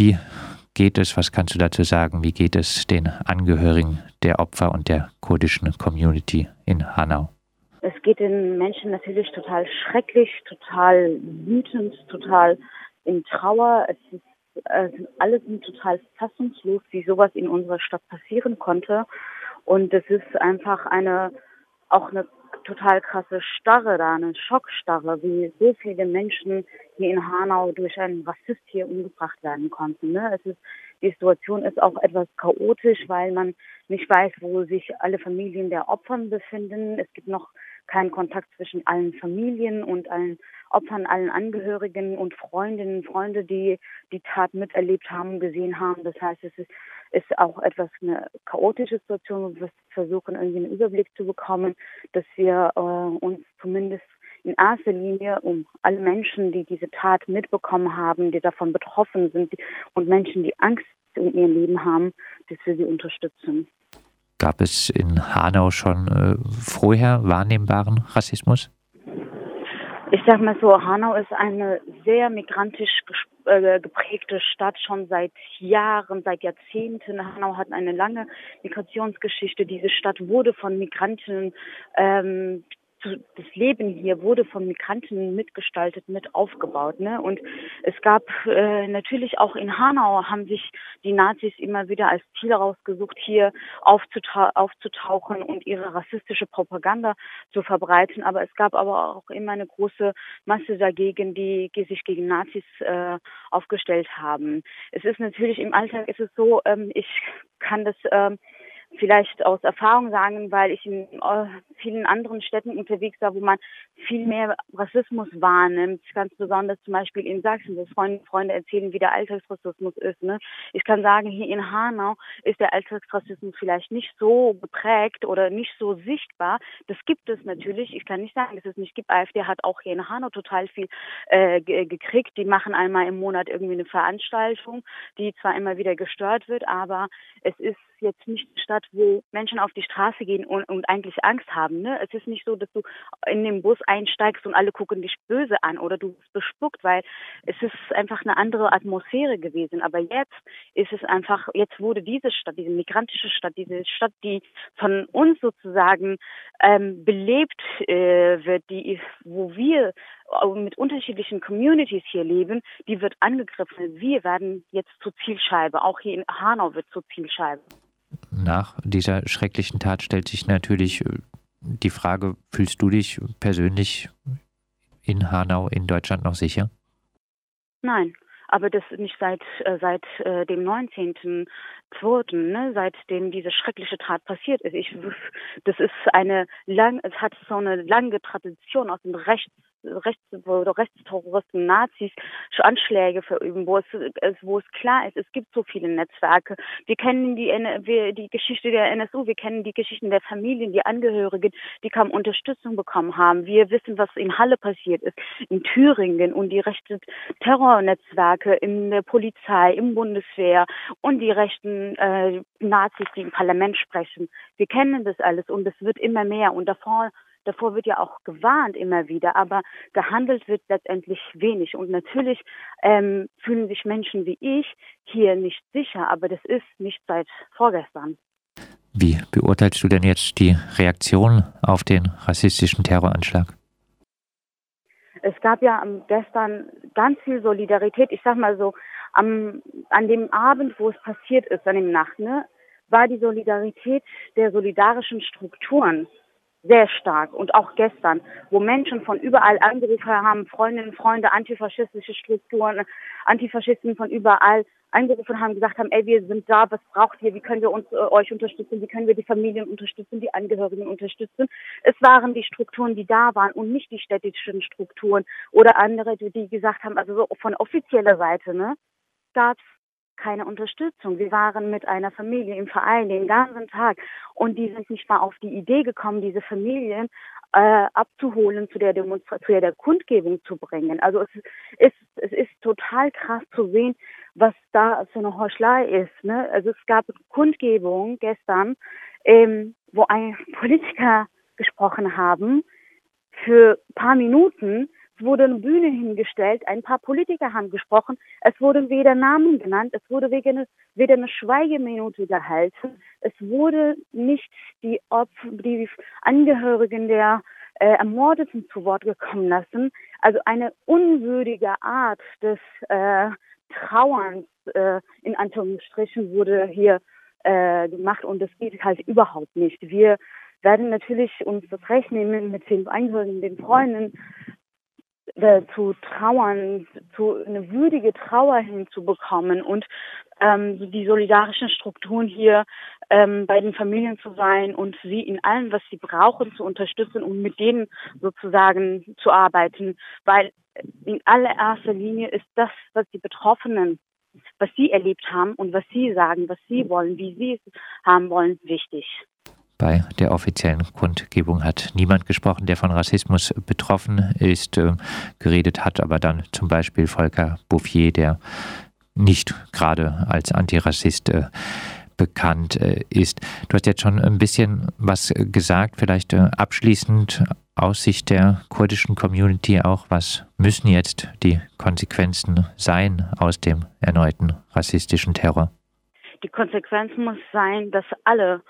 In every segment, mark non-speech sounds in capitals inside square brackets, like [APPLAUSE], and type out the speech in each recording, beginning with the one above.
Wie geht es, was kannst du dazu sagen, wie geht es den Angehörigen der Opfer und der kurdischen Community in Hanau? Es geht den Menschen natürlich total schrecklich, total wütend, total in Trauer. Es ist äh, alle sind total fassungslos, wie sowas in unserer Stadt passieren konnte. Und es ist einfach eine, auch eine total krasse Starre da, eine Schockstarre, wie so viele Menschen hier in Hanau durch einen Rassist hier umgebracht werden konnten. Ne? Es ist, die Situation ist auch etwas chaotisch, weil man nicht weiß, wo sich alle Familien der Opfern befinden. Es gibt noch keinen Kontakt zwischen allen Familien und allen Opfern, allen Angehörigen und Freundinnen, Freunde, die die Tat miterlebt haben, gesehen haben. Das heißt, es ist, ist auch etwas eine chaotische Situation, wo wir versuchen, irgendwie einen Überblick zu bekommen, dass wir äh, uns zumindest in erster Linie um alle Menschen, die diese Tat mitbekommen haben, die davon betroffen sind und Menschen, die Angst in ihrem Leben haben, dass wir sie unterstützen. Gab es in Hanau schon äh, vorher wahrnehmbaren Rassismus? Ich sag mal so, Hanau ist eine sehr migrantisch äh, geprägte Stadt schon seit Jahren, seit Jahrzehnten. Hanau hat eine lange Migrationsgeschichte. Diese Stadt wurde von Migranten ähm, das Leben hier wurde von Migranten mitgestaltet, mit aufgebaut. Ne? Und es gab äh, natürlich auch in Hanau haben sich die Nazis immer wieder als Ziel rausgesucht, hier aufzutau aufzutauchen und ihre rassistische Propaganda zu verbreiten. Aber es gab aber auch immer eine große Masse dagegen, die, die sich gegen Nazis äh, aufgestellt haben. Es ist natürlich im Alltag ist es so, ähm, ich kann das ähm, vielleicht aus Erfahrung sagen, weil ich in äh, vielen anderen Städten unterwegs war, wo man viel mehr Rassismus wahrnimmt, ganz besonders zum Beispiel in Sachsen, wo Freunde, Freunde erzählen, wie der Alltagsrassismus ist. Ne? Ich kann sagen, hier in Hanau ist der Alltagsrassismus vielleicht nicht so geprägt oder nicht so sichtbar. Das gibt es natürlich. Ich kann nicht sagen, dass es nicht gibt. AfD hat auch hier in Hanau total viel äh, gekriegt. Die machen einmal im Monat irgendwie eine Veranstaltung, die zwar immer wieder gestört wird, aber es ist jetzt nicht Stadt, wo Menschen auf die Straße gehen und, und eigentlich Angst haben. Ne? Es ist nicht so, dass du in den Bus einsteigst und alle gucken dich böse an oder du bist bespuckt, weil es ist einfach eine andere Atmosphäre gewesen. Aber jetzt ist es einfach, jetzt wurde diese Stadt, diese migrantische Stadt, diese Stadt, die von uns sozusagen ähm, belebt äh, wird, die, wo wir mit unterschiedlichen Communities hier leben, die wird angegriffen. Wir werden jetzt zur Zielscheibe. Auch hier in Hanau wird zur Zielscheibe. Nach dieser schrecklichen Tat stellt sich natürlich äh, die Frage, fühlst du dich persönlich in Hanau in Deutschland noch sicher? Nein, aber das nicht seit äh, seit äh, dem 19.2., ne, seitdem diese schreckliche Tat passiert ist. Ich, das ist eine lang, es hat so eine lange Tradition aus dem Rechts Rechts, oder Rechtsterroristen, Nazis Anschläge verüben, wo es, wo es klar ist, es gibt so viele Netzwerke. Wir kennen die, wir, die Geschichte der NSU, wir kennen die Geschichten der Familien, die Angehörigen, die kaum Unterstützung bekommen haben. Wir wissen, was in Halle passiert ist, in Thüringen und die rechten Terrornetzwerke in der Polizei, im Bundeswehr und die rechten äh, Nazis, die im Parlament sprechen. Wir kennen das alles und es wird immer mehr und davor Davor wird ja auch gewarnt immer wieder, aber gehandelt wird letztendlich wenig. Und natürlich ähm, fühlen sich Menschen wie ich hier nicht sicher, aber das ist nicht seit vorgestern. Wie beurteilst du denn jetzt die Reaktion auf den rassistischen Terroranschlag? Es gab ja gestern ganz viel Solidarität. Ich sag mal so, am, an dem Abend, wo es passiert ist, an dem Nacht, ne, war die Solidarität der solidarischen Strukturen sehr stark. Und auch gestern, wo Menschen von überall angerufen haben, Freundinnen, Freunde, antifaschistische Strukturen, Antifaschisten von überall angerufen haben, gesagt haben, ey, wir sind da, was braucht ihr, wie können wir uns äh, euch unterstützen, wie können wir die Familien unterstützen, die Angehörigen unterstützen. Es waren die Strukturen, die da waren und nicht die städtischen Strukturen oder andere, die, die gesagt haben, also so von offizieller Seite, ne, gab's keine Unterstützung. Wir waren mit einer Familie im Verein den ganzen Tag und die sind nicht mal auf die Idee gekommen, diese Familien äh, abzuholen, zu der Demonstration, zu der Kundgebung zu bringen. Also es ist, es ist total krass zu sehen, was da für eine Heuchelei ist. Ne? Also es gab Kundgebung gestern, ähm, wo ein [LAUGHS] Politiker gesprochen haben für paar Minuten, wurde eine Bühne hingestellt, ein paar Politiker haben gesprochen, es wurden weder Namen genannt, es wurde weder eine Schweigeminute gehalten, es wurde nicht die, Opfer, die Angehörigen der äh, Ermordeten zu Wort gekommen lassen. Also eine unwürdige Art des äh, Trauerns äh, in Anführungsstrichen wurde hier äh, gemacht und das geht halt überhaupt nicht. Wir werden natürlich uns das Recht nehmen, mit den Angehörigen, den Freunden äh, zu trauern, zu eine würdige Trauer hinzubekommen und ähm, die solidarischen Strukturen hier ähm, bei den Familien zu sein und sie in allem, was sie brauchen, zu unterstützen und mit denen sozusagen zu arbeiten, weil in allererster Linie ist das, was die Betroffenen, was sie erlebt haben und was sie sagen, was sie wollen, wie sie es haben wollen, wichtig. Bei der offiziellen Kundgebung hat niemand gesprochen, der von Rassismus betroffen ist, äh, geredet hat, aber dann zum Beispiel Volker Bouffier, der nicht gerade als Antirassist äh, bekannt äh, ist. Du hast jetzt schon ein bisschen was gesagt, vielleicht äh, abschließend aus Sicht der kurdischen Community auch, was müssen jetzt die Konsequenzen sein aus dem erneuten rassistischen Terror? Die Konsequenz muss sein, dass alle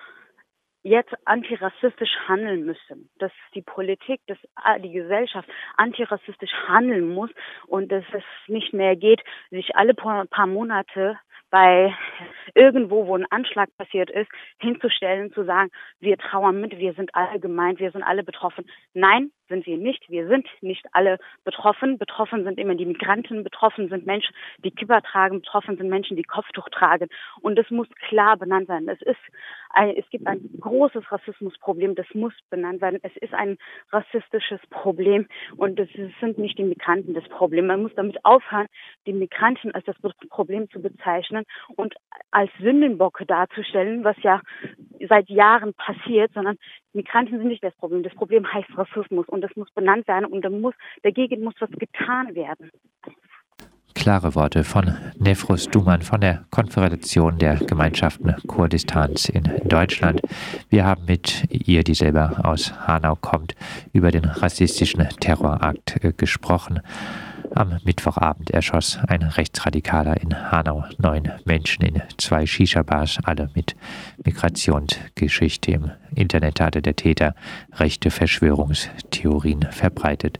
jetzt antirassistisch handeln müssen, dass die Politik, dass die Gesellschaft antirassistisch handeln muss und dass es nicht mehr geht, sich alle paar Monate bei irgendwo, wo ein Anschlag passiert ist, hinzustellen, zu sagen, wir trauern mit, wir sind alle gemeint, wir sind alle betroffen. Nein, sind wir nicht. Wir sind nicht alle betroffen. Betroffen sind immer die Migranten, betroffen sind Menschen, die Kipper tragen, betroffen sind Menschen, die Kopftuch tragen. Und das muss klar benannt werden. Es ist ein, es gibt ein großes Rassismusproblem, das muss benannt werden. Es ist ein rassistisches Problem und es sind nicht die Migranten das Problem. Man muss damit aufhören, die Migranten als das Problem zu bezeichnen und als Sündenbocke darzustellen, was ja seit Jahren passiert, sondern Migranten sind nicht das Problem. Das Problem heißt Rassismus und das muss benannt werden und da muss, dagegen muss was getan werden. Klare Worte von Nefrus Duman von der Konföderation der Gemeinschaften Kurdistans in Deutschland. Wir haben mit ihr, die selber aus Hanau kommt, über den rassistischen Terrorakt äh, gesprochen. Am Mittwochabend erschoss ein Rechtsradikaler in Hanau neun Menschen in zwei Shisha-Bars, alle mit Migrationsgeschichte. Im Internet hatte der Täter rechte Verschwörungstheorien verbreitet.